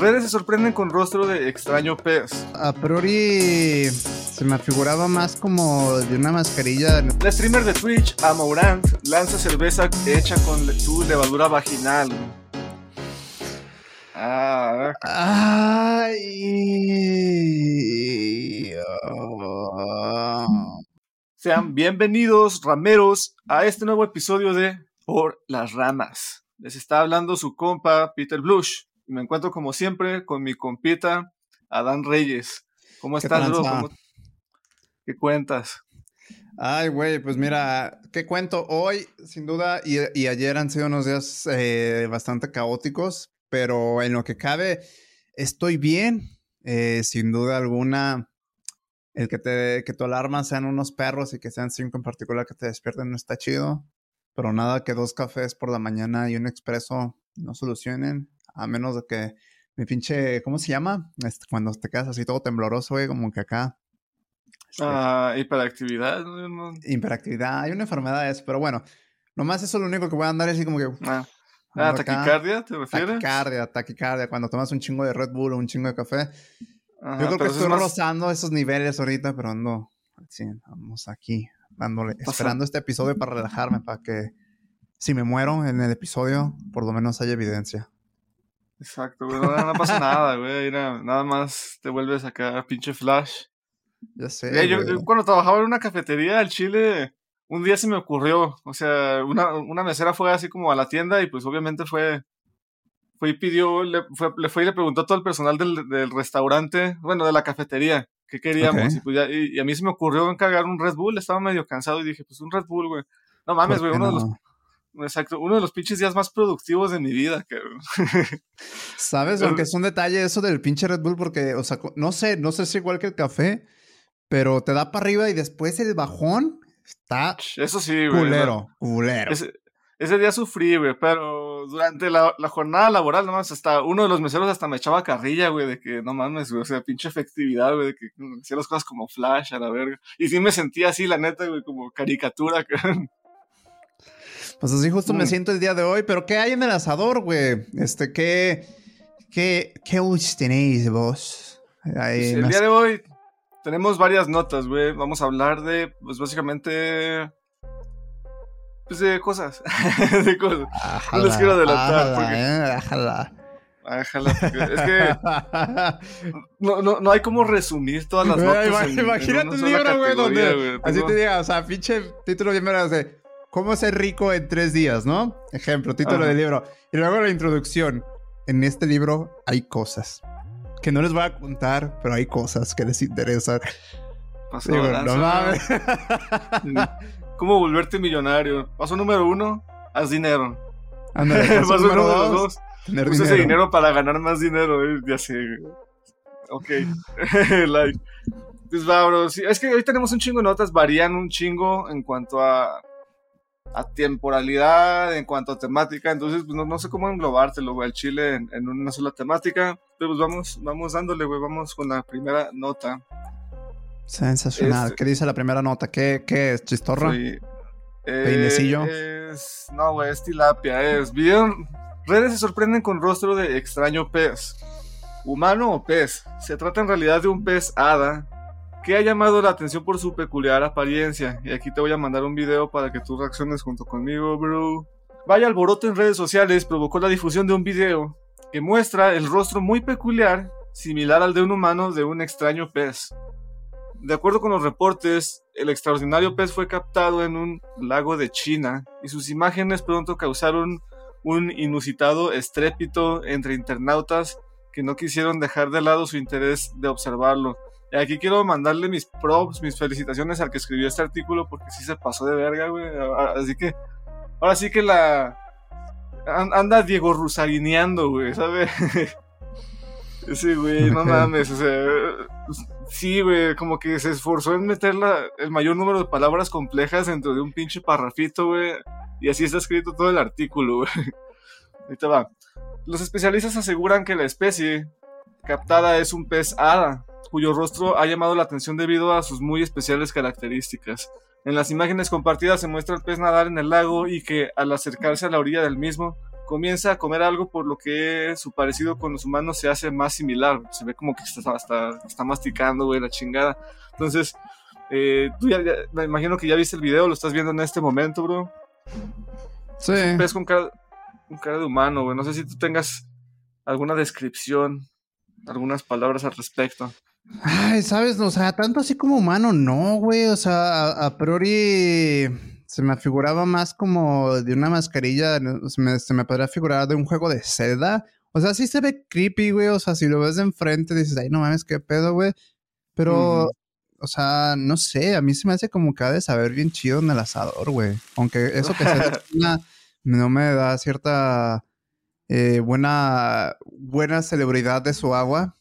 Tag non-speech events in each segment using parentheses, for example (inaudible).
Redes se sorprenden con rostro de extraño pez. A priori se me figuraba más como de una mascarilla. La streamer de Twitch, Amourant, lanza cerveza hecha con su levadura vaginal. Ah. Ay. Oh. Sean bienvenidos, rameros, a este nuevo episodio de Por las Ramas. Les está hablando su compa Peter Blush. Y me encuentro como siempre con mi compita Adán Reyes. ¿Cómo estás, bro? ¿Qué cuentas? Ay, güey, pues mira, ¿qué cuento? Hoy, sin duda, y, ayer han sido unos días eh, bastante caóticos, pero en lo que cabe, estoy bien. Eh, sin duda alguna, el que, te, que tu alarma sean unos perros y que sean cinco en particular que te despierten no está chido. Pero nada que dos cafés por la mañana y un expreso no solucionen. A menos de que mi pinche, ¿cómo se llama? Este, cuando te quedas así todo tembloroso, güey, como que acá. Este ah, hiperactividad. Hiperactividad, hay una enfermedad eso, pero bueno, nomás eso es lo único que voy a andar así como que. Ah, ah taquicardia, ¿te refieres? Taquicardia, taquicardia, cuando tomas un chingo de Red Bull o un chingo de café. Yo creo que estoy rozando esos niveles ahorita, pero ando. Sí, vamos aquí, dándole, esperando este episodio para relajarme, para que si me muero en el episodio, por lo menos haya evidencia. Exacto, güey. No, pasa nada, (laughs) güey. Nada más te vuelves acá, pinche flash. Ya sé. yo, cuando trabajaba en una cafetería al Chile, un día se me ocurrió. O sea, una, una mesera fue así como a la tienda y pues obviamente fue. Fue y pidió, le fue, le fue y le preguntó a todo el personal del, del restaurante, bueno, de la cafetería, qué queríamos. Y, pues ya, y, a mí se me ocurrió encargar un Red Bull, estaba medio cansado y dije, pues un Red Bull, güey. No mames, güey, uno de los Exacto, uno de los pinches días más productivos de mi vida. ¿Sabes? Aunque es un detalle eso del pinche Red Bull, porque, o sea, no sé, no sé si igual que el café, pero te da para arriba y después el bajón está. Eso sí, güey. Culero, culero. Ese, día sufrí, güey, pero durante la, jornada laboral, nomás, hasta uno de los meseros hasta me echaba carrilla, güey, de que no mames, güey, o sea, pinche efectividad, güey, de que hacía las cosas como flash a la verga. Y sí me sentía así, la neta, güey, como caricatura, (laughs) Pues así justo me siento el día de hoy. Pero ¿qué hay en el asador, güey? Este, ¿qué, qué, qué tenéis vos? Pues el día de hoy tenemos varias notas, güey. Vamos a hablar de, pues básicamente... Pues de cosas. (laughs) de cosas. no les quiero adelantar. porque... eh, Es que (laughs) no, no, no hay como resumir todas las notas. imagínate un libro, güey, donde así te diga, o sea, pinche título bien me de ¿Cómo ser rico en tres días, no? Ejemplo, título del libro. Y luego la introducción. En este libro hay cosas que no les voy a contar, pero hay cosas que les interesan. no mames. (laughs) ¿Cómo volverte millonario? Paso número uno, haz dinero. (laughs) paso, número dos, tener usa ese dinero para ganar más dinero. Eh, ya sé. Ok. (laughs) like. Pues va, bro. es que hoy tenemos un chingo de notas, varían un chingo en cuanto a a temporalidad, en cuanto a temática, entonces pues, no, sé cómo englobártelo, güey, al chile en, una sola temática, pero pues vamos, vamos dándole, güey, vamos con la primera nota. Sensacional. Este ¿Qué dice la primera nota? ¿Qué, qué es? ¿Chistorra? Sí. Eh, no, güey, es tilapia, es. Bien, redes se sorprenden con rostro de extraño pez. ¿Humano o pez? Se trata en realidad de un pez hada que ha llamado la atención por su peculiar apariencia. Y aquí te voy a mandar un video para que tú reacciones junto conmigo, bro. Vaya alboroto en redes sociales provocó la difusión de un video que muestra el rostro muy peculiar, similar al de un humano de un extraño pez. De acuerdo con los reportes, el extraordinario pez fue captado en un lago de China y sus imágenes pronto causaron un inusitado estrépito entre internautas que no quisieron dejar de lado su interés de observarlo. Aquí quiero mandarle mis props, mis felicitaciones al que escribió este artículo porque sí se pasó de verga, güey. Así que, ahora sí que la. Anda Diego Rusarineando, güey, ¿sabes? (laughs) Sí, güey, no (laughs) mames, o sea. Sí, güey, como que se esforzó en meter el mayor número de palabras complejas dentro de un pinche parrafito, güey. Y así está escrito todo el artículo, güey. (laughs) Ahí te va. Los especialistas aseguran que la especie captada es un pez hada, cuyo rostro ha llamado la atención debido a sus muy especiales características. En las imágenes compartidas se muestra el pez nadar en el lago y que al acercarse a la orilla del mismo comienza a comer algo por lo que su parecido con los humanos se hace más similar. Se ve como que está, está masticando, güey, la chingada. Entonces, eh, tú ya, me imagino que ya viste el video, lo estás viendo en este momento, bro. Sí. Ves con cara, con cara de humano, güey. No sé si tú tengas alguna descripción, algunas palabras al respecto. Ay, sabes, o sea, tanto así como humano, no, güey. O sea, a, priori se me figuraba más como de una mascarilla, se me, se me podría figurar de un juego de seda. O sea, sí se ve creepy, güey. O sea, si lo ves de enfrente dices, ay, no mames, qué pedo, güey. Pero, o sea, no sé, a mí se me hace como que ha de saber bien chido en el asador, güey. Aunque eso que sea (laughs) no me da cierta eh, buena, buena celebridad de su agua.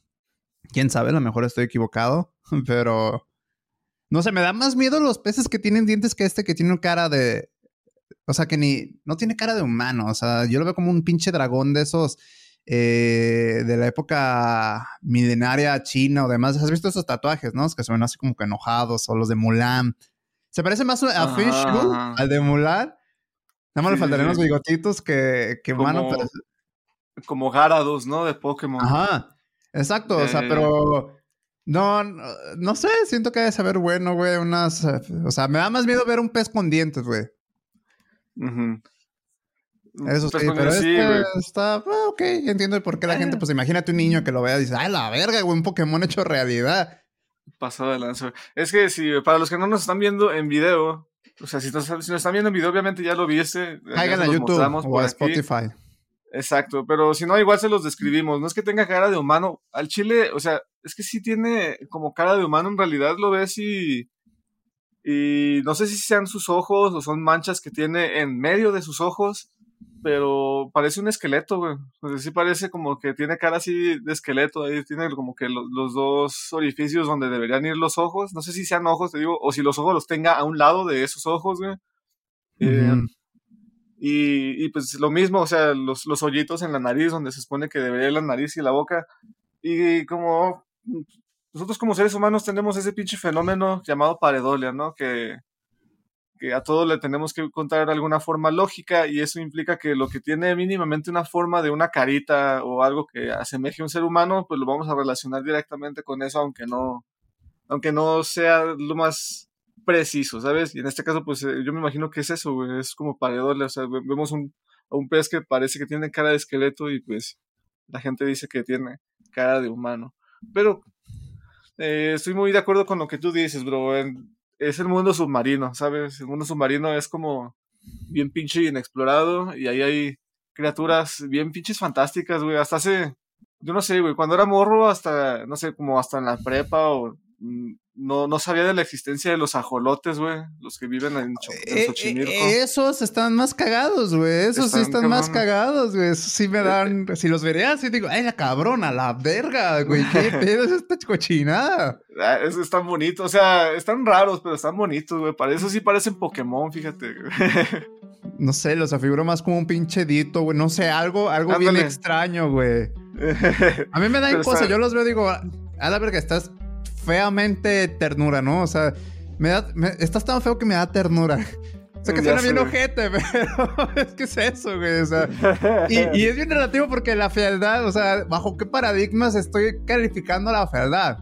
Quién sabe, a lo mejor estoy equivocado, (laughs) pero no sé, me da más miedo los peces que tienen dientes que este que tiene cara de. O sea, que ni. No tiene cara de humano. O sea, yo lo veo como un pinche dragón de esos. Eh, de la época milenaria china o demás. ¿Has visto esos tatuajes, no? que se ven así como que enojados o los de Mulan. Se parece más a Fish, al de Mulan. Nada más le faltarían los bigotitos que, que como, Como Garados, ¿no? De Pokémon. Ajá. Exacto, o sea, pero. No, no, sé, siento que debe saber bueno, güey, unas... O sea, me da más miedo ver un pez con dientes, güey. Eso sí, pero sí, este está... Ah, ok, entiendo por qué la gente, ah. pues imagínate un niño que lo vea y dice, ¡ay, la verga, güey! Un Pokémon hecho realidad. Pasado de lanza. Es que si, para los que no nos están viendo en video, o sea, si, nos, están viendo en video, obviamente ya lo viste. Caigan a YouTube o a Spotify. Exacto, pero si no, igual se los describimos. No es que tenga cara de humano. Al chile, o sea, es que sí tiene como cara de humano, en realidad lo ves y. Y no sé si sean sus ojos o son manchas que tiene en medio de sus ojos, pero parece un esqueleto, güey. O sea, sí parece como que tiene cara así de esqueleto. Ahí tiene como que los dos orificios donde deberían ir los ojos. No sé si sean ojos, te digo, o si los ojos los tenga a un lado de esos ojos, güey. eh, y, pues lo mismo, o sea, los, los hoyitos en la nariz, donde se supone que debería ir la nariz y la boca. Y como nosotros como seres humanos tenemos ese pinche fenómeno llamado paredolia, ¿no? Que, que a todo le tenemos que encontrar alguna forma lógica y eso implica que lo que tiene mínimamente una forma de una carita o algo que asemeje a un ser humano, pues lo vamos a relacionar directamente con eso, aunque no, aunque no sea lo más preciso, ¿sabes? Y en este caso, pues eh, yo me imagino que es eso, güey, es como paredole, o sea, vemos un, a un pez que parece que tiene cara de esqueleto y pues la gente dice que tiene cara de humano. Pero eh, estoy muy de acuerdo con lo que tú dices, bro. es el mundo submarino, ¿sabes? El mundo submarino es como bien pinche inexplorado y ahí hay criaturas bien pinches fantásticas, güey. Hasta hace, yo no sé, güey, cuando era morro, hasta, no sé, como hasta en la prepa o no, no sabía de la existencia de los ajolotes, güey. Los que viven en, eh, Xochimilco. Eh, esos están más cagados, güey. Esos sí están más cagados, güey. Esos sí me dan. si los vería así, digo, ay, la cabrona, la verga, güey. ¿Qué (laughs) pedo es esta cochinada? Ah, es, están bonitos. O sea, están raros, pero están bonitos, güey. Para eso sí parecen Pokémon, fíjate. no sé, los afiguro más como un pinche dito, güey. No sé, algo, algo bien extraño, güey. (laughs) A mí me da cosa. Yo los veo, digo, a la verga, estás feamente ternura, ¿no? O sea, me da, estás tan feo que me da ternura. O sea, que suena bien ojete, (laughs) pero es que es eso, güey. O sea, (laughs) y, es bien relativo porque la fealdad, o sea, ¿bajo qué paradigmas estoy calificando la fealdad?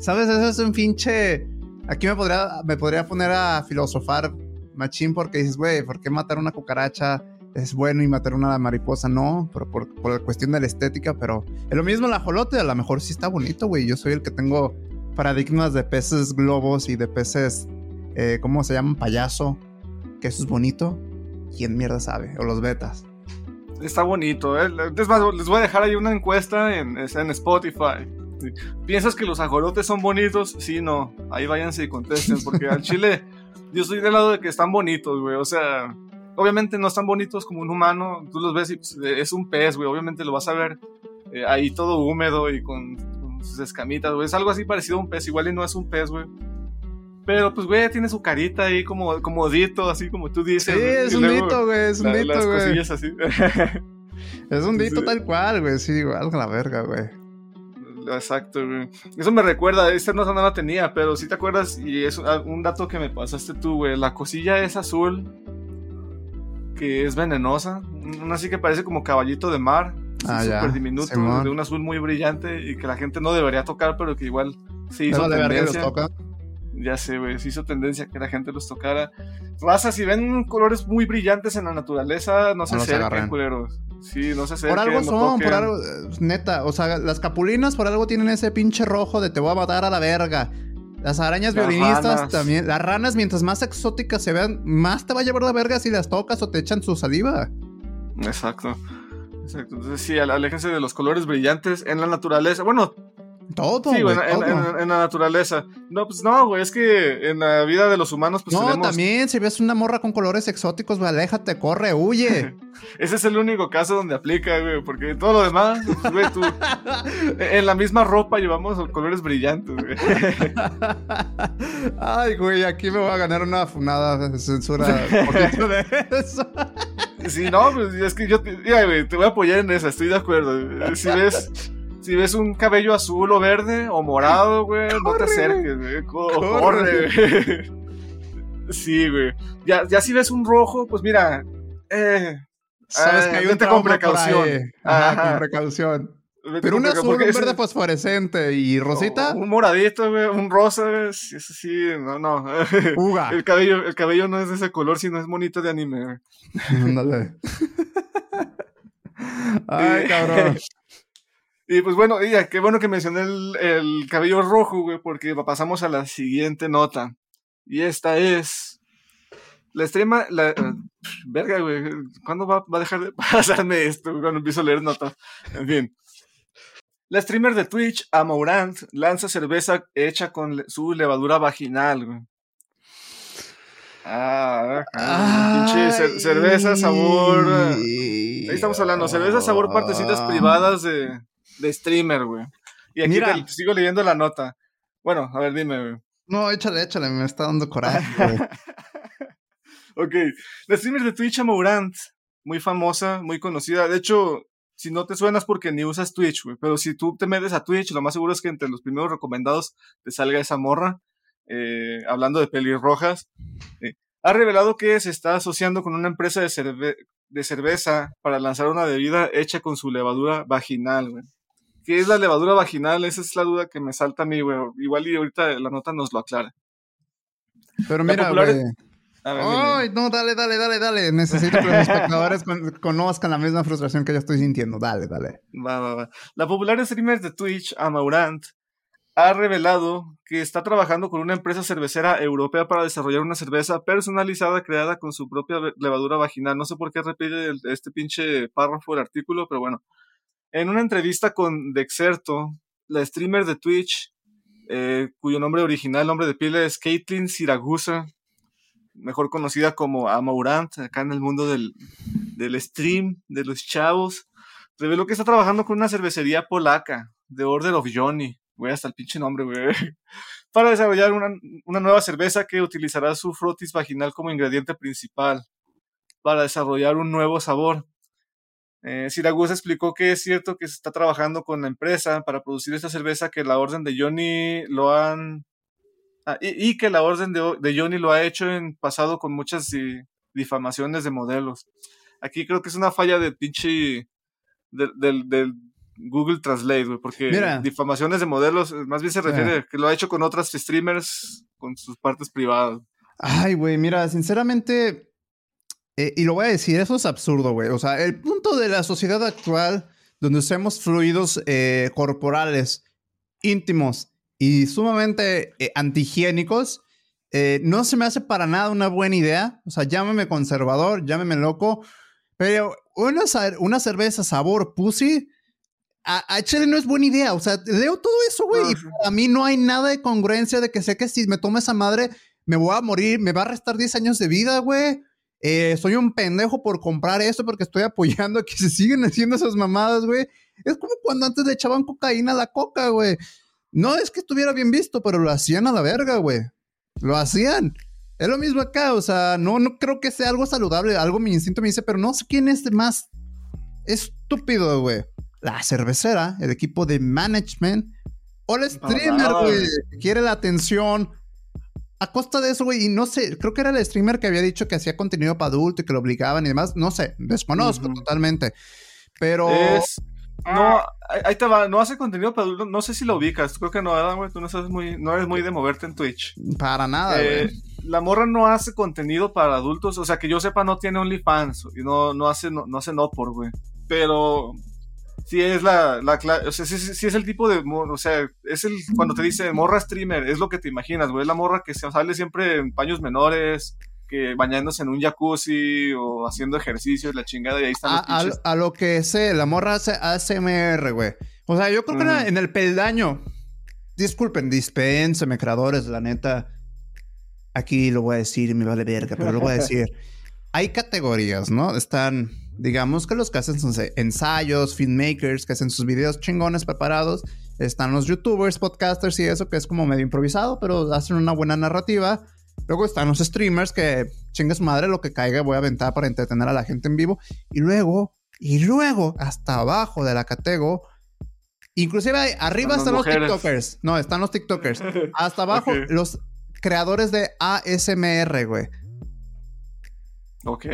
¿Sabes? Eso es un pinche... Aquí me podría, me podría poner a filosofar machín porque dices, güey, ¿por qué matar una cucaracha es bueno y matar una mariposa? No, pero por, por la cuestión de la estética, pero es lo mismo el ajolote, a lo mejor sí está bonito, güey. Yo soy el que tengo paradigmas de peces globos y de peces, eh, ¿cómo se llaman? Payaso. Que eso es bonito. ¿Quién mierda sabe? O los betas. Está bonito. ¿eh? les voy a dejar ahí una encuesta en, en Spotify. ¿Piensas que los ajolotes son bonitos? Sí, no. Ahí váyanse y contesten. Porque al (laughs) chile, yo estoy del lado de que están bonitos, güey. O sea, obviamente no están bonitos como un humano. Tú los ves y pues, es un pez, güey. Obviamente lo vas a ver eh, ahí todo húmedo y con sus escamitas, güey. Es algo así parecido a un pez, igual y no es un pez, güey. Pero pues, güey, tiene su carita ahí como, como dito, así como tú dices. Sí, es un dito, güey, es un dito, güey. cosillas así. (laughs) es un dito tal cual, güey, sí, igual con la verga, güey. Exacto, güey. Eso me recuerda, esta no, no la tenía, pero si te acuerdas, y es un dato que me pasaste tú, güey. La cosilla es azul que es venenosa. Una así que parece como caballito de mar. Ah, súper diminuto, de un azul muy brillante y que la gente no debería tocar, pero que igual se hizo tendencia. Ya sé, güey, se hizo tendencia que la gente los tocara. Raza, si ven colores muy brillantes en la naturaleza, no se no acerquen, culeros. Sí, no se acerquen. Por algo son, por algo, neta, o sea, las capulinas por algo tienen ese pinche rojo de te voy a matar a la verga. Las arañas violinistas también. Las ranas, mientras más exóticas se vean, más te va a llevar la verga si las tocas o te echan su saliva. Exacto. Exacto. Entonces sí, aléjense de los colores brillantes en la naturaleza. Bueno, todo, Sí, en, la naturaleza. No, pues no, güey, es que en la vida de los humanos, pues No, también, si ves una morra con colores exóticos, güey, aléjate, corre, huye. (laughs) Ese es el único caso donde aplica, güey, porque todo lo demás, güey, tú... (laughs) en la misma ropa llevamos colores brillantes, güey. (laughs) Ay, güey, aquí me voy a ganar una funada de censura poquito de eso. Sí, no, pues es que yo te, voy a apoyar en esa, estoy de acuerdo. Si (laughs) ves si ves un cabello azul o verde o morado, güey, no te acerques, güey. Corre, güey. (laughs) Sí, güey. Ya, ya si ves un rojo, pues mira. Eh, Sabes que hay un con precaución. Ajá, con precaución. Pero un azul, un verde fosforescente y rosita. Un moradito, güey, un rosa, güey. Eso sí, no, no. (laughs) Uga. El cabello, el cabello no es de ese color, sino es bonito de anime. (laughs) Ándale. (laughs) Ay, cabrón. Y pues bueno, ya, qué bueno que mencioné el, cabello rojo, güey, porque pasamos a la siguiente nota. Y esta es. La extrema. La, verga, güey. ¿Cuándo va, a dejar de pasarme esto cuando empiezo a leer notas? En fin. La streamer de Twitch, Amourant, lanza cerveza hecha con su levadura vaginal, güey. Ah, pinche cerveza sabor. Ahí estamos hablando, cerveza sabor partecitas privadas de, de streamer, güey. Y aquí te, sigo leyendo la nota. Bueno, a ver, dime, güey. No, échale, échale, me está dando coraje. (laughs) ok, la streamer de Twitch, Amourant, muy famosa, muy conocida. De hecho, si no te suenas porque ni usas Twitch, güey. Pero si tú te metes a Twitch, lo más seguro es que entre los primeros recomendados te salga esa morra. Eh, hablando de pelirrojas. Eh, ha revelado que se está asociando con una empresa de, de cerveza para lanzar una bebida hecha con su levadura vaginal, güey. ¿Qué es la levadura vaginal? Esa es la duda que me salta a mí, güey. Igual y ahorita la nota nos lo aclara. Pero mira, güey. Ay, no, dale, dale, dale, dale. Necesito que los espectadores (laughs) conozcan la misma frustración que yo estoy sintiendo. Dale, dale. Va, va, va. La popular streamer de Twitch, Amaurant, ha revelado que está trabajando con una empresa cervecera europea para desarrollar una cerveza personalizada creada con su propia levadura vaginal. No sé por qué repite este pinche párrafo del artículo, pero bueno. En una entrevista con Dexerto, la streamer de Twitch, eh, cuyo nombre original, nombre de pila es Caitlin Siragusa, mejor conocida como Amaurant, acá en el mundo del, stream, de los chavos, reveló que está trabajando con una cervecería polaca, The Order of Johnny, güey, hasta el pinche nombre, güey, (laughs) para desarrollar una, una nueva cerveza que utilizará su frotis vaginal como ingrediente principal, para desarrollar un nuevo sabor. Eh, Siragusa explicó que es cierto que se está trabajando con la empresa para producir esta cerveza, que la orden de Johnny lo han... Ah, y, que la orden de, Johnny lo ha hecho en pasado con muchas difamaciones de modelos. Aquí creo que es una falla de pinche... del Google Translate, porque difamaciones de modelos más bien se refiere que lo ha hecho con otras streamers con sus partes privadas. Ay, güey, mira, sinceramente, eh, y lo voy a decir, eso es absurdo, güey. O sea, el punto de la sociedad actual, donde usamos fluidos eh, corporales íntimos y sumamente eh, antihigiénicos, no se me hace para nada una buena idea. O sea, llámeme conservador, llámeme loco, pero una, una cerveza sabor pussy, a, a no es buena idea. O sea, leo todo eso, güey, y para mí no hay nada de congruencia de que sé que si me tome esa madre, me voy a morir, me va a restar 10 años de vida, güey eh, soy un pendejo por comprar esto porque estoy apoyando a que se siguen haciendo esas mamadas, güey. Es como cuando antes le echaban cocaína a la coca, güey. No es que estuviera bien visto, pero lo hacían a la verga, güey. Lo hacían. Es lo mismo acá, o sea, no, no creo que sea algo saludable. Algo mi instinto me dice, pero no sé quién es más estúpido, güey. La cervecera, el equipo de management o el streamer, güey. Quiere la atención a costa de eso, güey, y no sé, creo que era el streamer que había dicho que hacía contenido para adulto y que lo obligaban y demás, no sé, desconozco totalmente. Pero... No, ahí te va, no hace contenido para adultos, no sé si lo ubicas, creo que no, ¿verdad, güey? Tú no, sabes muy, no eres muy de moverte en Twitch. Para nada, eh, güey. la morra no hace contenido para adultos, o sea, que yo sepa no tiene OnlyFans y no, no hace no, no hace no por, güey. Pero sí es la, la o sea, sí, sí, es el tipo de, o sea, es el, cuando te dice morra streamer, es lo que te imaginas, güey, es la morra que se sale siempre en paños menores, que bañándose en un jacuzzi o haciendo ejercicios, la chingada, y ahí están a, los a, lo que sé, la morra hace ASMR, güey. O sea, yo creo que en el peldaño, disculpen, dispénseme, creadores, la neta, aquí lo voy a decir, me vale verga, pero lo voy a (laughs) decir. Hay categorías, ¿no? Están digamos que los que hacen sus ensayos, filmmakers, que hacen sus videos chingones preparados, están los youtubers, podcasters y eso, que es como medio improvisado, pero hacen una buena narrativa. Luego están los streamers que chinga su madre lo que caiga, voy a aventar para entretener a la gente en vivo. Y luego, y luego, hasta abajo de la categoría, inclusive arriba están, los TikTokers. No, están los TikTokers. (laughs) Hasta abajo, los creadores de ASMR, güey. Ok.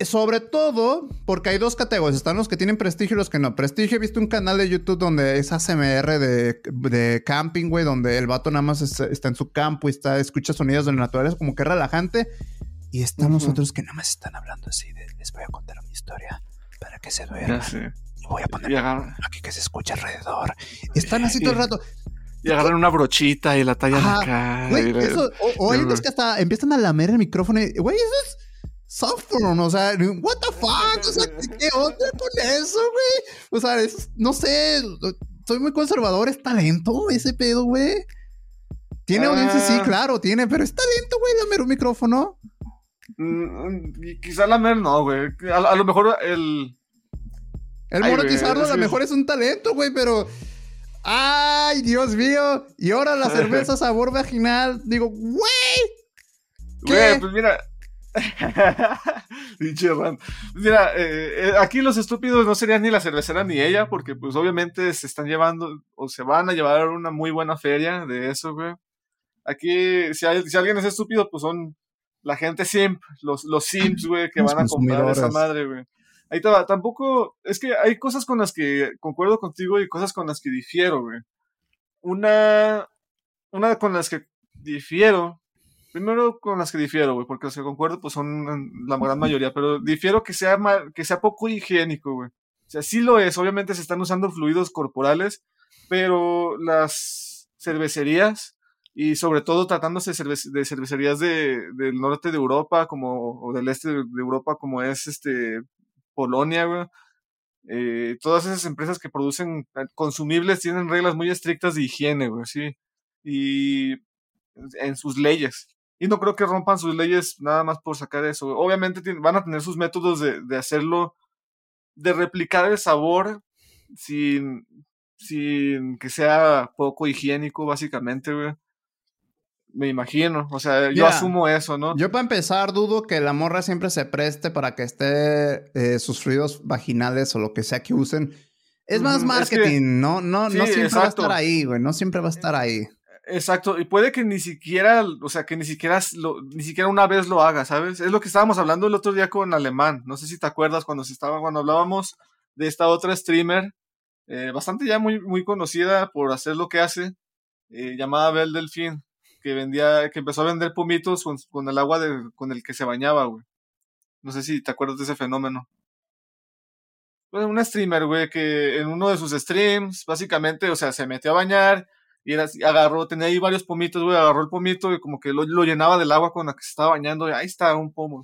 Sobre todo porque hay dos categorías. Están los que tienen prestigio y los que no. Prestigio, he visto un canal de YouTube donde es ASMR de, de camping, güey, donde el vato nada más está en su campo y está, escucha sonidos de la naturaleza, como que relajante. Y estamos otros que nada más están hablando así de les voy a contar una historia para que se duerman. Y voy a poner aquí que se escuche alrededor. Están así todo el rato. Y agarran una brochita y la tallan acá. o, hay unos que hasta empiezan a lamer el micrófono y, güey, eso es software, o sea, what the fuck, o sea, ¿qué onda con eso, güey? O sea, no sé, soy muy conservador, es talento ese pedo, güey. Tiene audiencia, sí, ah. claro, tiene, pero es talento, güey, lamer un micrófono. Mm, quizá lamer no, güey. A, lo mejor el. El monetizarlo a lo mejor es un talento, güey, pero. ¡Ay, Dios mío! Y ahora la (laughs) cerveza sabor vaginal. Digo, güey. Güey, pues mira, (laughs) Mira, eh, eh, aquí los estúpidos no serían ni la cervecera ni ella, porque pues obviamente se están llevando o se van a llevar una muy buena feria de eso, güey. Aquí, si, hay, si alguien es estúpido, pues son la gente simp, los, los simps, güey, que van a comprar esa madre, güey. Ahí te va, tampoco, es que hay cosas con las que concuerdo contigo y cosas con las que difiero, güey. Una, una con las que difiero Primero con las que difiero, güey, porque las que concuerdo pues son la gran mayoría, pero difiero que sea, que sea poco higiénico, güey. O sea, sí lo es, obviamente se están usando fluidos corporales, pero las cervecerías, y sobre todo tratándose de, cervecerías de, del norte de Europa como, o del este de, Europa como es este Polonia, güey, eh, todas esas empresas que producen consumibles tienen reglas muy estrictas de higiene, güey, sí. Y en sus leyes. Y no creo que rompan sus leyes nada más por sacar eso. Obviamente van a tener sus métodos de, de hacerlo, de replicar el sabor sin, sin que sea poco higiénico, básicamente, güey. Me imagino, o sea, yo asumo eso, ¿no? Yo para empezar dudo que la morra siempre se preste para que esté eh, sus fluidos vaginales o lo que sea que usen. Es más marketing, no, no, no siempre va a estar ahí, güey, no siempre va a estar ahí. Exacto, y puede que ni siquiera, o sea, que ni siquiera, ni siquiera una vez lo haga, ¿sabes? Es lo que estábamos hablando el otro día con Alemán. No sé si te acuerdas cuando se estaba, cuando hablábamos de esta otra streamer, eh, bastante ya muy, muy conocida por hacer lo que hace, eh, llamada Bel Delfín, que vendía, que empezó a vender pomitos con, el agua de, con el que se bañaba, güey. No sé si te acuerdas de ese fenómeno. Pues una streamer, güey, que en uno de sus streams, básicamente, o sea, se metió a bañar y era agarró, tenía ahí varios pomitos, güey, agarró el pomito y como que lo, llenaba del agua con la que se estaba bañando, y ahí está un pomo,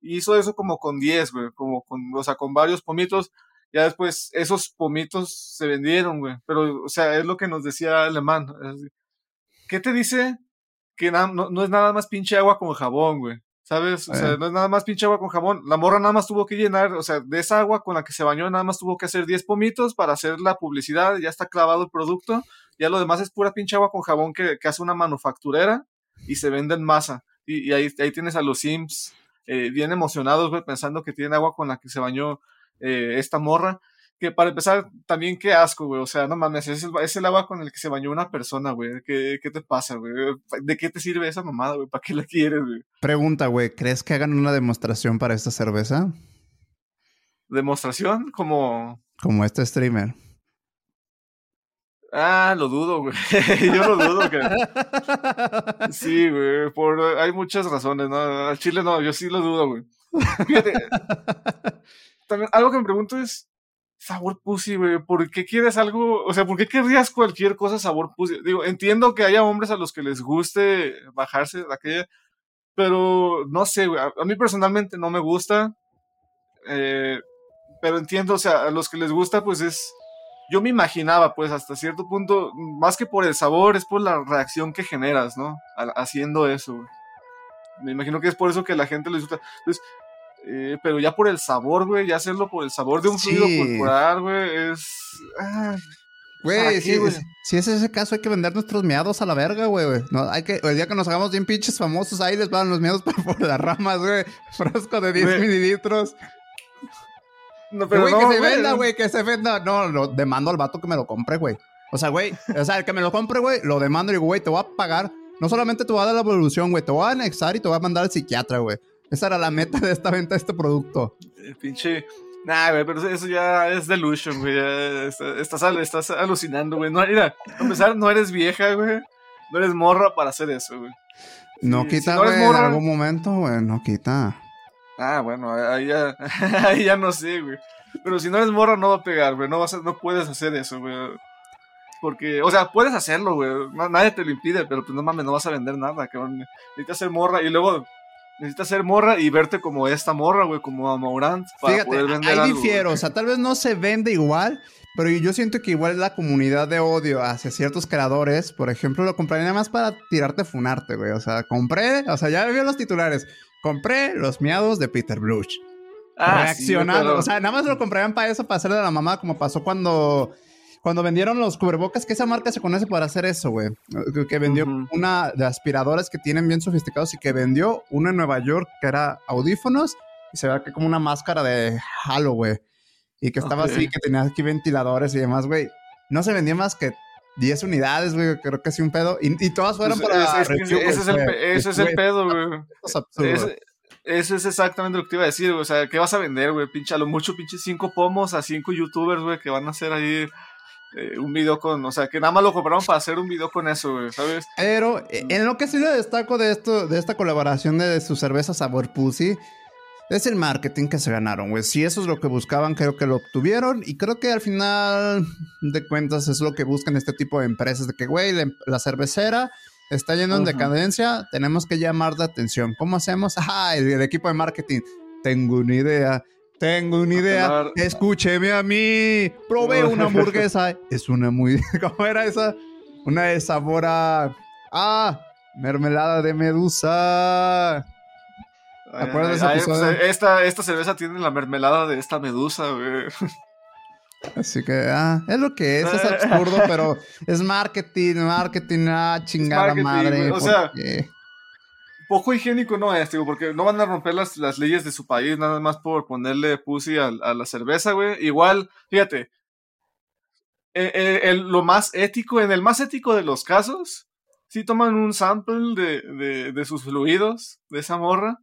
Y hizo eso como con 10, güey, como con, o sea, con varios pomitos. Ya después esos pomitos se vendieron, güey. Pero, o sea, es lo que nos decía Alemán. ¿Qué te dice? Que no, no es nada más pinche agua con jabón, güey. ¿Sabes? O sea, no es nada más pinche agua con jabón. La morra nada más tuvo que llenar, o sea, de esa agua con la que se bañó, nada más tuvo que hacer 10 pomitos para hacer la publicidad. Ya está clavado el producto. Ya lo demás es pura pinche agua con jabón que, hace una manufacturera y se vende en masa. Y, ahí, ahí, tienes a los Sims eh, bien emocionados, güey, pensando que tienen agua con la que se bañó eh, esta morra. Que para empezar, también qué asco, güey. O sea, no mames, es el, es el agua con el que se bañó una persona, güey. ¿Qué, ¿Qué, te pasa, güey? ¿De qué te sirve esa mamada, güey? ¿Para qué la quieres, güey? Pregunta, güey. ¿Crees que hagan una demostración para esta cerveza? ¿Demostración? Como... Como este streamer. Ah, lo dudo, güey. (laughs) Yo lo dudo que. (laughs) Sí, güey. Por... Hay muchas razones, ¿no? Al chile no, yo sí lo dudo, güey. Fíjate. (laughs) También, algo que me pregunto es. Sabor pussy, güey. ¿Por qué quieres algo? O sea, ¿por qué querrías cualquier cosa sabor pussy? Digo, entiendo que haya hombres a los que les guste bajarse de aquella. Pero no sé, güey. A, mí personalmente no me gusta. Eh, pero entiendo, o sea, a los que les gusta, pues es yo me imaginaba, pues, hasta cierto punto, más que por el sabor, es por la reacción que generas, ¿no? haciendo eso, Me imagino que es por eso que la gente le disfruta. Entonces, eh, pero ya por el sabor, güey, ya hacerlo por el sabor de un fluido corporal, güey, es. Güey, si, si, es ese caso, hay que vender nuestros miados a la verga, güey. No, hay que, el día que nos hagamos bien pinches famosos, ahí les van los miados (laughs) por, las ramas, güey. Frasco de 10 mililitros. No, pero güey, que se venda, güey, que se venda. No, lo demando al vato que me lo compre, güey. O sea, güey, o sea, el que me lo compre, güey, lo demando y digo, güey, te voy a pagar. No solamente te voy a dar la evolución, güey, te voy a anexar y te voy a mandar al psiquiatra, güey. Esa era la meta de esta venta de este producto. El pinche. Nah, güey, pero eso ya es delusion, güey. Estás, estás alucinando, güey. No, mira, a empezar, no eres vieja, güey. No eres morra para hacer eso, güey. No quita, güey, en algún momento, güey, no quita. Ah, bueno, ahí ya, (laughs) ahí ya no sé, güey. Pero si no eres morra, no va a pegar, güey. No, vas no puedes hacer eso, güey. Porque, o sea, puedes hacerlo, güey. nadie te lo impide, pero pues no mames, no vas a vender nada, cabrón. Necesitas ser morra y luego necesitas ser morra y verte como esta morra, güey, como Amaurant para Fíjate, poder vender ahí difiero, o sea, tal vez no se vende igual, pero yo siento que igual la comunidad de odio hacia ciertos creadores, por ejemplo, lo compraría nada más para tirarte funarte, güey. O sea, compré, o sea, ya vi los titulares. Compré los miados de Peter Bluch. Ah, Reaccionando. O sea, nada más lo comprarían para eso, para hacerle de la mamá, como pasó cuando, cuando vendieron los cubrebocas, que esa marca se conoce para hacer eso, güey. Que vendió una de aspiradores que tienen bien sofisticados y que vendió uno en Nueva York que era audífonos y se ve que como una máscara de Halo, güey. Y que estaba así, que tenía aquí ventiladores y demás, güey. No se vendía más que 10 unidades, güey, creo que sí un pedo. Y, todas fueron pues, para. ese, es el, ese es el pedo, güey. Eso es exactamente lo que te iba a decir, güey. O sea, ¿qué vas a vender, güey? Pinche, a lo mucho, pinche cinco pomos a cinco youtubers, güey, que van a hacer ahí eh, un video con. O sea, que nada más lo compraron para hacer un video con eso, güey, ¿sabes? Pero eh, en lo que sí le destaco de esto, de esta colaboración de su cerveza Sabor Pussy, es el marketing que se ganaron, güey. Si eso es lo que buscaban, creo que lo obtuvieron. Y creo que al final de cuentas es lo que buscan este tipo de empresas. De que, güey, la, cervecera está yendo en decadencia. Tenemos que llamar la atención. ¿Cómo hacemos? (laughs) Ah, el, equipo de marketing. Tengo una idea. Tengo una idea. Escúcheme a mí. Probé una (laughs) hamburguesa. es una muy... (laughs) ¿Cómo era esa? Una de sabor a... Ah, mermelada de medusa. ¿Te pues, esta, esta cerveza tiene la mermelada de esta medusa, güey. Así que, ah, es lo que es, es absurdo, (laughs) pero es marketing, marketing, ah, chingada madre. O sea, poco higiénico no es, digo, porque no van a romper las, las leyes de su país nada más por ponerle pussy a, la cerveza, güey. Igual, fíjate, eh, eh, lo más ético, en el más ético de los casos, si toman un sample de, de, de sus fluidos, de esa morra,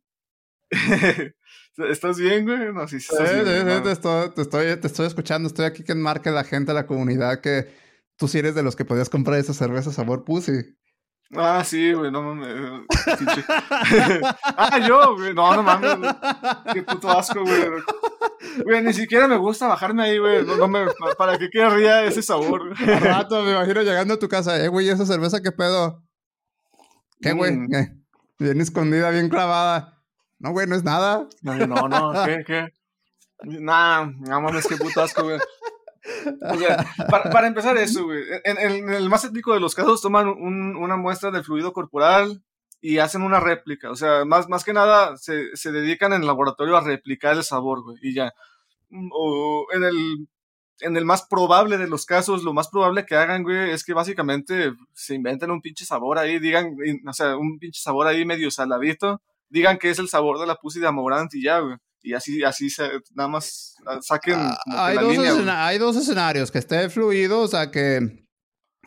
(laughs) ¿Estás bien, güey? No, sí, sí, te, estoy, te, estoy, escuchando. Estoy aquí que enmarque la gente, la comunidad, que tú sí eres de los que podías comprar esa cerveza sabor pussy. Ah, sí, güey, no mames. (laughs) ah, yo, güey, no, no mames. Qué puto asco, güey. Güey, ni siquiera me gusta bajarme ahí, güey. No, me, ¿Para qué querría ese sabor? Al rato me imagino llegando a tu casa. Eh, güey, esa cerveza, ¿qué pedo? ¿Qué, güey? Mm. Bien escondida, bien clavada. No, güey, no es nada. No, no, no, ¿qué, qué? Nah, no mames, qué putasco, güey. (laughs) Para, empezar eso, güey, en, el más ético de los casos toman una muestra del fluido corporal y hacen una réplica. O sea, más, más que nada se, se dedican en el laboratorio a replicar el sabor, güey, y ya. O en el, en el más probable de los casos, lo más probable que hagan, güey, es que básicamente se inventen un pinche sabor ahí, digan, o sea, un pinche sabor ahí medio saladito digan que es el sabor de la pussy de y ya, güey. Y así, así se, nada más saquen. Ah, hay, dos hay, dos escenarios: que esté fluido, o sea, que,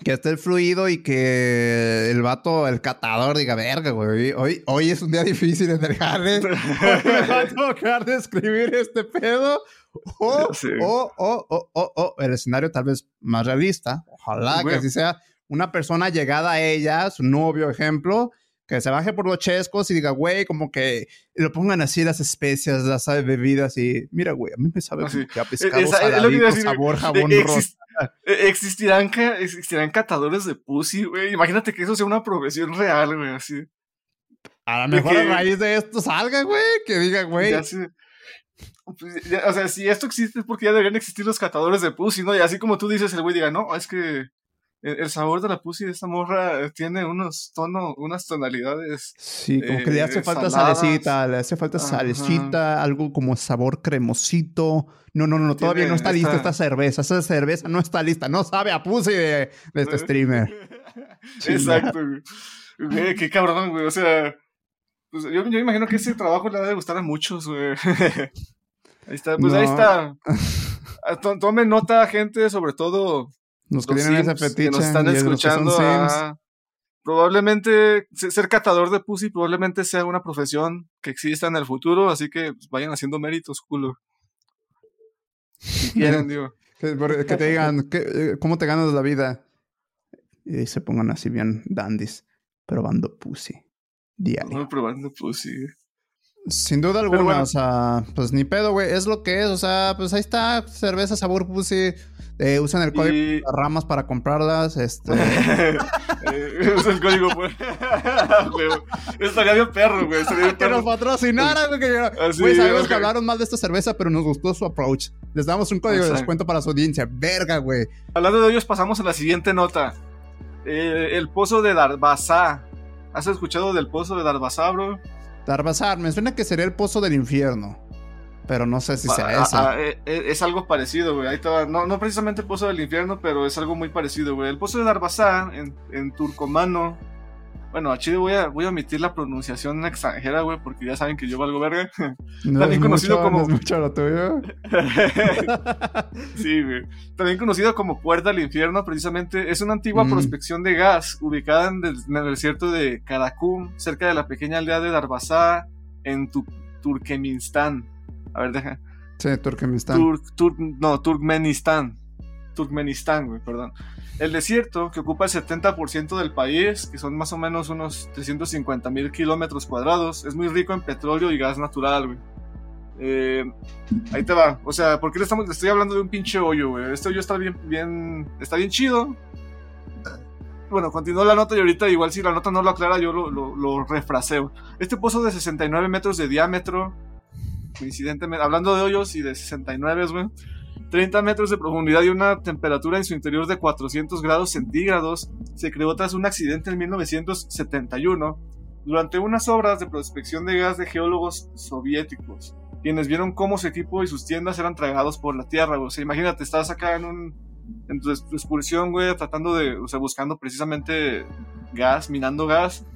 que esté fluido y que el vato, el catador, diga, verga, güey, hoy, hoy es un día difícil en el jardín. (laughs) me va a tocar de escribir este pedo. O, o, o, o, o, el escenario tal vez más realista, ojalá que así sea, una persona llegada a ella, su novio, ejemplo, que se baje por los chescos y diga, güey, como que lo pongan así las especias, las bebidas y mira, güey, a mí me sabe así. que a pescado Esa, sabor jabón rosa. E, existirán, existirán catadores de pussy, güey. Imagínate que eso sea una profesión real, güey, así. A lo mejor a raíz de esto salga, güey, que diga, güey. Pues, o sea, si esto existe es porque ya deberían existir los catadores de pussy, ¿no? Y así como tú dices, el güey diga, no, es que el, sabor de la pussy de esta morra tiene unos tonos, unas tonalidades. Sí, como que le hace falta salecita, le hace falta salecita, algo como sabor cremosito. No, no, no, todavía no está lista esta cerveza. Esa cerveza no está lista, no sabe a pussy de, este streamer. (laughs) Exacto, güey. Qué cabrón, güey. O sea, pues yo, yo imagino que ese trabajo le debe gustar a muchos, güey. (laughs) ahí está, pues ahí está. (laughs) Ah, Tomen nota, gente, sobre todo los que tienen ese fetiche. nos están escuchando. probablemente ser catador de pussy probablemente sea una profesión que exista en el futuro, así que pues, vayan haciendo méritos, culo. Si (laughs) quieren, digo. Que, te digan, eh, ¿cómo te ganas la vida? Y se pongan así bien dandies, probando pussy. Diario. probando pussy. Sin duda alguna, o sea, pues ni pedo, güey. Es lo que es, o sea, pues ahí está, cerveza sabor pussy. Eh, usan el código de ramas para comprarlas. Este. (laughs) Eh, usa el código. Pues. (laughs) Estaría bien perro, güey. (laughs) que nos patrocinaran, güey. Güey, sabemos que hablaron mal de esta cerveza, pero nos gustó su approach. Les damos un código de descuento para su audiencia. Verga, güey. Hablando de ellos, pasamos a la siguiente nota. Eh, el pozo de Darbazá. ¿Has escuchado del pozo de Darbazá, bro? Darbazar, me suena que sería el pozo del infierno. Pero no sé si sea ese. Eh, eh, es, algo parecido, güey. Ahí no, no precisamente el Pozo del Infierno, pero es algo muy parecido, güey. El Pozo de Darbazá, en, en turcomano. Bueno, a Chile voy a, voy a omitir la pronunciación extranjera, güey, porque ya saben que yo valgo verga. (laughs) También conocido como. No es lo tuyo. (laughs) sí, güey. También conocido como Puerta al Infierno, precisamente. Es una antigua mm. prospección de gas ubicada en el, desierto de Karakum, cerca de la pequeña aldea de Darbazá, en Turkmenistán. A ver, deja. Sí, Turkmenistán. no, Turkmenistán. Turkmenistán, güey, perdón. El desierto, que ocupa el 70% del país, que son más o menos unos 350 mil kilómetros cuadrados, es muy rico en petróleo y gas natural, güey. Eh, ahí te va. O sea, ¿por qué le, estamos, estoy hablando de un pinche hoyo, güey? Este hoyo está bien, bien, está bien chido. Bueno, continúo la nota y ahorita igual si la nota no lo aclara yo lo, lo, lo refraseo. Este pozo de 69 metros de diámetro coincidentemente, hablando de hoyos y de 69, güey, 30 metros de profundidad y una temperatura en su interior de 400 grados centígrados, se creó tras un accidente en 1971 durante unas obras de prospección de gas de geólogos soviéticos, quienes vieron cómo su equipo y sus tiendas eran tragados por la tierra. O sea, imagínate, estás acá en un en tu, güey, tratando de, o sea, buscando precisamente gas, minando gas,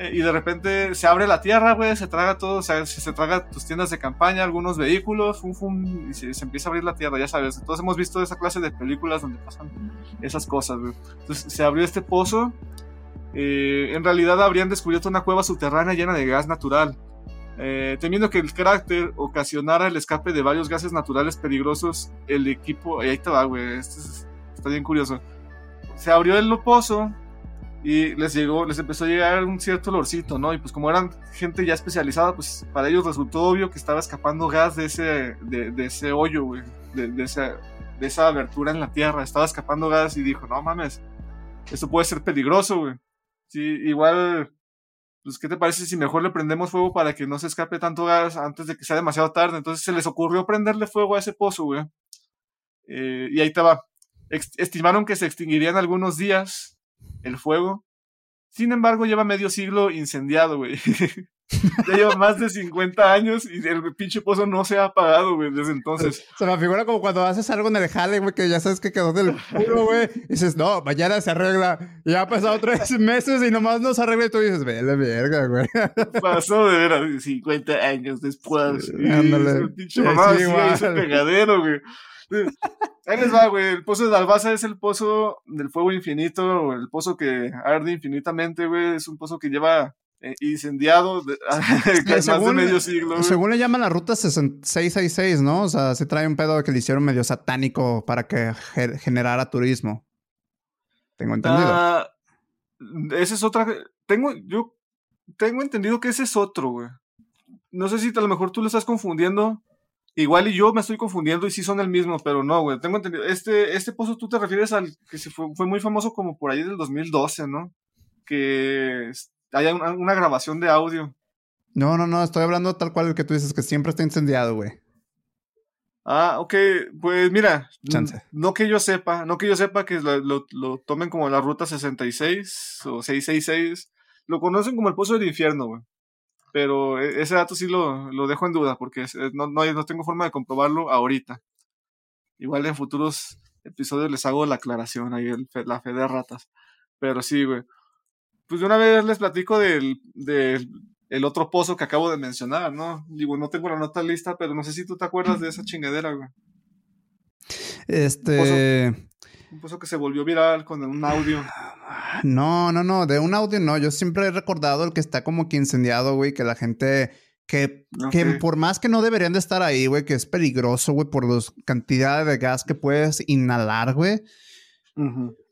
eh, y de repente se abre la tierra, güey, se traga todo, o sea, se, traga tus tiendas de campaña, algunos vehículos, fum, fum, y se, empieza a abrir la tierra, ya sabes. Todos hemos visto esa clase de películas donde pasan esas cosas, güey. Entonces se abrió este pozo. Eh, en realidad habrían descubierto una cueva subterránea llena de gas natural. Eh, temiendo que el carácter ocasionara el escape de varios gases naturales peligrosos, el equipo. Ahí te va, güey. Esto está bien curioso. Se abrió el pozo, y les llegó, les empezó a llegar un cierto olorcito, ¿no? Y pues como eran gente ya especializada, pues para ellos resultó obvio que estaba escapando gas de ese, de, ese hoyo, güey, de, esa, de esa abertura en la tierra, estaba escapando gas y dijo, no mames, esto puede ser peligroso, güey. Sí, igual, pues ¿qué te parece si mejor le prendemos fuego para que no se escape tanto gas antes de que sea demasiado tarde? Entonces se les ocurrió prenderle fuego a ese pozo, güey. Eh, y ahí estaba. estimaron que se extinguirían algunos días el fuego. Sin embargo, lleva medio siglo incendiado, güey. (laughs) Ya lleva más de 50 años y el pinche pozo no se ha apagado, güey, desde entonces. (laughs) Se me figura como cuando haces algo en el jale, güey, que ya sabes que quedó del puro, güey. Y dices, no, mañana se arregla. Y ya ha pasado tres (laughs) meses y nomás no se arregla. Y tú dices, ve la verga, güey. Pasó de veras 50 años después. Ándale. El pinche mamá sí, ese pegadero, güey. Ahí les va, güey. El pozo de Albaza es el pozo del fuego infinito, el pozo que arde infinitamente, güey. Es un pozo que lleva eh, incendiado de, (laughs) más de medio siglo. Según le llaman la ruta 666, ¿no? O sea, se trae un pedo que le hicieron medio satánico para que generara turismo. Tengo entendido. Ah, esa es otra. Tengo, yo tengo entendido que ese es otro, güey. No sé si a lo mejor tú lo estás confundiendo. Igual y yo me estoy confundiendo y sí son el mismo, pero no, güey. Tengo entendido. Este, este pozo tú te refieres al que se fue, fue muy famoso como por ahí del 2012, ¿no? Que hay una, grabación de audio. No, no, no, estoy hablando tal cual el que tú dices que siempre está incendiado, güey. Ah, ok, pues mira, no que yo sepa, no que yo sepa que lo, tomen como la ruta 66 o 666, lo conocen como el Pozo del Infierno, güey. Pero e, ese dato sí lo, dejo en duda porque no, no, tengo forma de comprobarlo ahorita. Igual en futuros episodios les hago la aclaración ahí, la fe de ratas. Pero sí, güey pues de una vez les platico del, el otro pozo que acabo de mencionar, ¿no? Digo, no tengo la nota lista, pero no sé si tú te acuerdas de esa chingadera, güey. Este. Un que se volvió viral con un audio. No, no, no, de un audio no. Yo siempre he recordado el que está como que incendiado, güey, que la gente. Que, que por más que no deberían de estar ahí, güey, que es peligroso, güey, por la cantidad de gas que puedes inhalar, güey.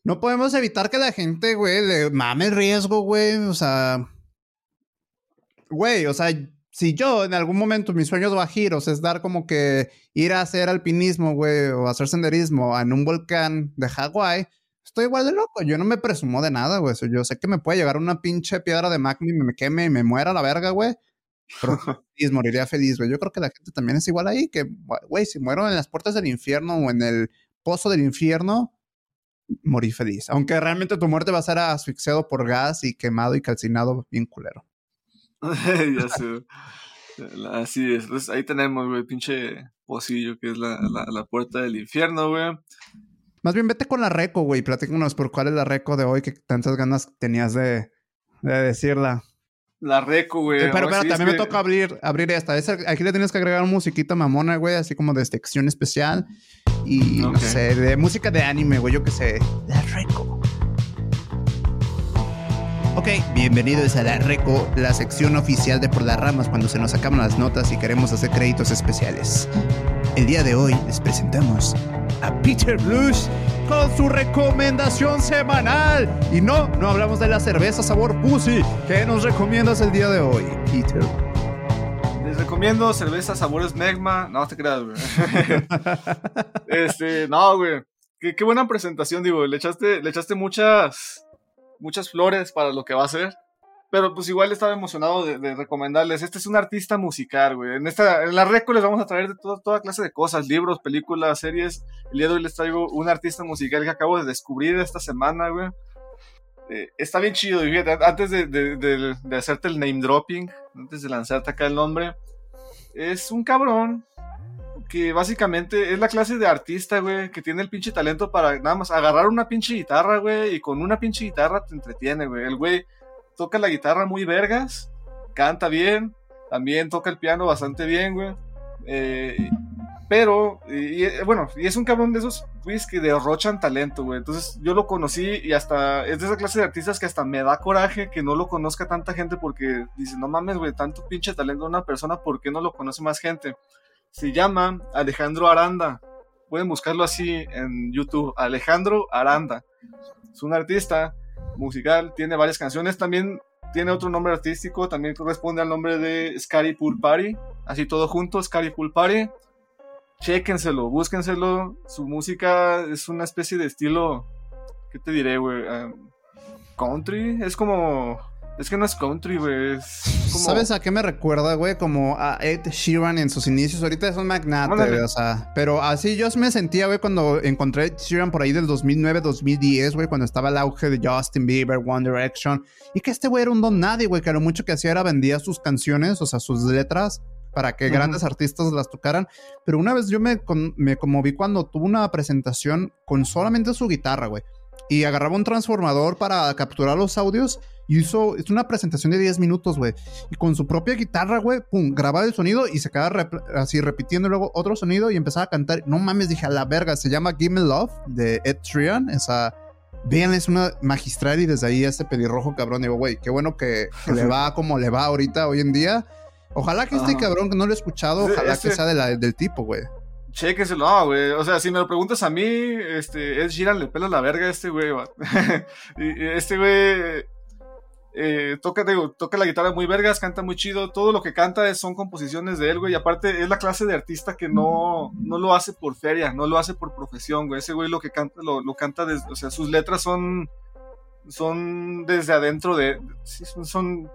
No podemos evitar que la gente, güey, le mame el riesgo, güey. O sea. Güey, o sea, si yo en algún momento mis sueños bajiros es dar como que ir a hacer alpinismo, güey, o hacer senderismo en un volcán de Hawái, estoy igual de loco. Yo no me presumo de nada, güey. Yo sé que me puede llegar una pinche piedra de magma y me queme y me muera la verga, güey. Pero (laughs) feliz, moriría feliz, güey. Yo creo que la gente también es igual ahí, que, güey, si muero en las puertas del infierno o en el pozo del infierno, morir feliz. Aunque realmente tu muerte va a ser asfixiado por gas y quemado y calcinado bien culero. (laughs) ya sé. Así es. Pues ahí tenemos, güey, pinche pocillo que es la, puerta del infierno, güey. Más bien vete con la reco, güey. Platícanos por cuál es la reco de hoy que tantas ganas tenías de, de decirla. La reco, güey. Eh, pero, pero también me toca abrir, abrir esta. aquí le tienes que agregar musiquita mamona, güey, así como de sección especial. Y no sé, de música de anime, güey, yo qué sé. La reco. Ok, bienvenidos a La Reco, la sección oficial de Por las Ramas cuando se nos acaban las notas y queremos hacer créditos especiales. El día de hoy les presentamos a Peter Blush con su recomendación semanal. Y no, no hablamos de la cerveza sabor pussy. ¿Qué nos recomiendas el día de hoy, Peter? Les recomiendo cerveza sabores Megma. No, te creas, güey. (laughs) este, no, güey. Qué, qué, buena presentación, digo. Le echaste, le echaste muchas, muchas flores para lo que va a ser. Pero pues igual estaba emocionado de, recomendarles. Este es un artista musical, güey. En, esta, en la Reco les vamos a traer de toda clase de cosas, libros, películas, series. El día de hoy les traigo un artista musical que acabo de descubrir esta semana, güey. Eh, está bien chido, y fíjate, antes de, de, hacerte el name dropping, antes de lanzarte acá el nombre, es un cabrón que básicamente es la clase de artista, güey, que tiene el pinche talento para nada más agarrar una pinche guitarra, güey, y con una pinche guitarra te entretiene, güey. El güey toca la guitarra muy vergas, canta bien, también toca el piano bastante bien, güey. Eh, pero, y, bueno, y es un cabrón de esos güeyes que derrochan talento, güey. Entonces yo lo conocí y hasta es de esa clase de artistas que hasta me da coraje que no lo conozca tanta gente porque dice, no mames, güey, tanto pinche talento de una persona, ¿por qué no lo conoce más gente? Se llama Alejandro Aranda. Pueden buscarlo así en YouTube, Alejandro Aranda. Es un artista musical, tiene varias canciones, también tiene otro nombre artístico, también corresponde al nombre de Scary Pool Party, así todo junto, Scary Pool Party. Chéquenselo, búsquenselo, su música es una especie de estilo, ¿qué te diré, güey? country, es como Es que no es country, güey. ¿Sabes a qué me recuerda, güey? Como a Ed Sheeran en sus inicios. Ahorita es un magnate, güey. O sea, pero así yo me sentía, güey, cuando encontré Ed Sheeran por ahí del 2009, 2010, güey, cuando estaba el auge de Justin Bieber, One Direction. Y que este güey era un don nadie, güey, que lo mucho que hacía era vendía sus canciones, o sea, sus letras para que grandes artistas las tocaran. Pero una vez yo me, me conmoví cuando tuvo una presentación con solamente su guitarra, güey. Y agarraba un transformador para capturar los audios y hizo es una presentación de 10 minutos, güey. Y con su propia guitarra, güey, pum, grababa el sonido y se quedaba así repitiendo luego otro sonido y empezaba a cantar. No mames, dije a la verga, se llama Give Me Love de Ed Sheeran. Esa, vean, es una magistral y desde ahí ese pedirrojo cabrón. Digo, güey, qué bueno que, le va como le va ahorita hoy en día. Ojalá que este cabrón que no lo he escuchado, ojalá que sea del tipo, güey. Chéqueselo, no, güey. O sea, si me lo preguntas a mí, este, Ed Sheeran le pela la verga a este güey, (laughs) y este güey eh, toca, la guitarra muy vergas, canta muy chido, todo lo que canta es, son composiciones de él, güey, y aparte es la clase de artista que no, no lo hace por feria, no lo hace por profesión, güey, ese güey lo que canta, lo, canta, desde, o sea, sus letras son, son desde adentro de, son,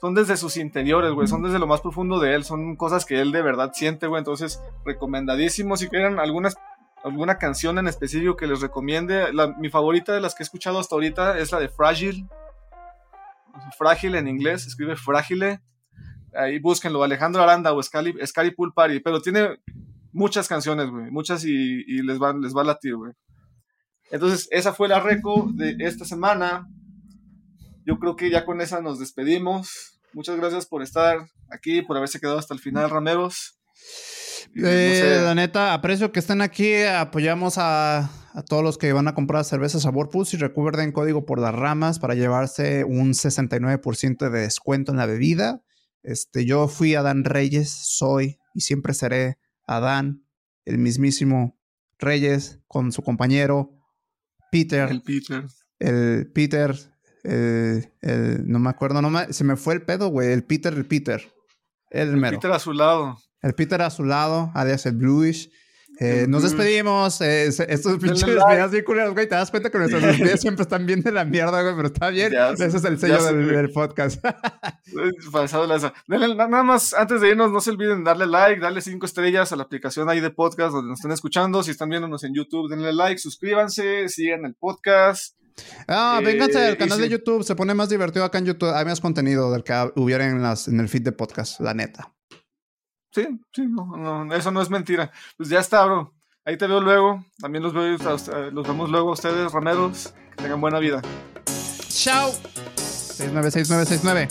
son desde sus interiores, güey, son desde lo más profundo de él, son cosas que él de verdad siente, güey, entonces, recomendadísimo, si quieren algunas alguna canción en específico que les recomiende. mi favorita de las que he escuchado hasta ahorita es la de Fragile Frágil en inglés, escribe Frágile. Ahí búsquenlo, Alejandro Aranda o Scali, Scali Pool Party. Pero tiene muchas canciones, güey. Muchas y, les, va, les va a latir, güey. Entonces, esa fue la reco de esta semana. Yo creo que ya con esa nos despedimos. Muchas gracias por estar aquí, por haberse quedado hasta el final, Rameros. Eh, La neta, aprecio que estén aquí. Apoyamos a, todos los que van a comprar cerveza Sabor Pulse y recuerden código por las ramas para llevarse un 69% de descuento en la bebida. Este, yo fui Adán Reyes, soy y siempre seré Adán, el mismísimo Reyes, con su compañero Peter. El Peter. El Peter. El, no me acuerdo, no se me fue el pedo, güey. El Peter, el Peter. El, el Peter a su lado. El Peter a su lado, alias el Bluish. Eh, nos despedimos. Eh, estos pinches videos bien culeros, güey. Te das cuenta que nuestros videos siempre están bien de la mierda, güey, pero está bien. Ese es el sello del, podcast. nada más, antes de irnos, no se olviden darle like, darle cinco estrellas a la aplicación ahí de podcast donde nos estén escuchando. Si están viéndonos en YouTube, denle like, suscríbanse, sigan el podcast. Ah, vénganse al eh, canal de YouTube. Se pone más divertido acá en YouTube. Hay más contenido del que hubiera en, las, en el feed de podcast, la neta. Sí, sí, no, eso no es mentira. Pues ya está, bro. Ahí te veo luego. También los, veo, los vemos luego a ustedes, rameros. Que tengan buena vida. Chao. 696969.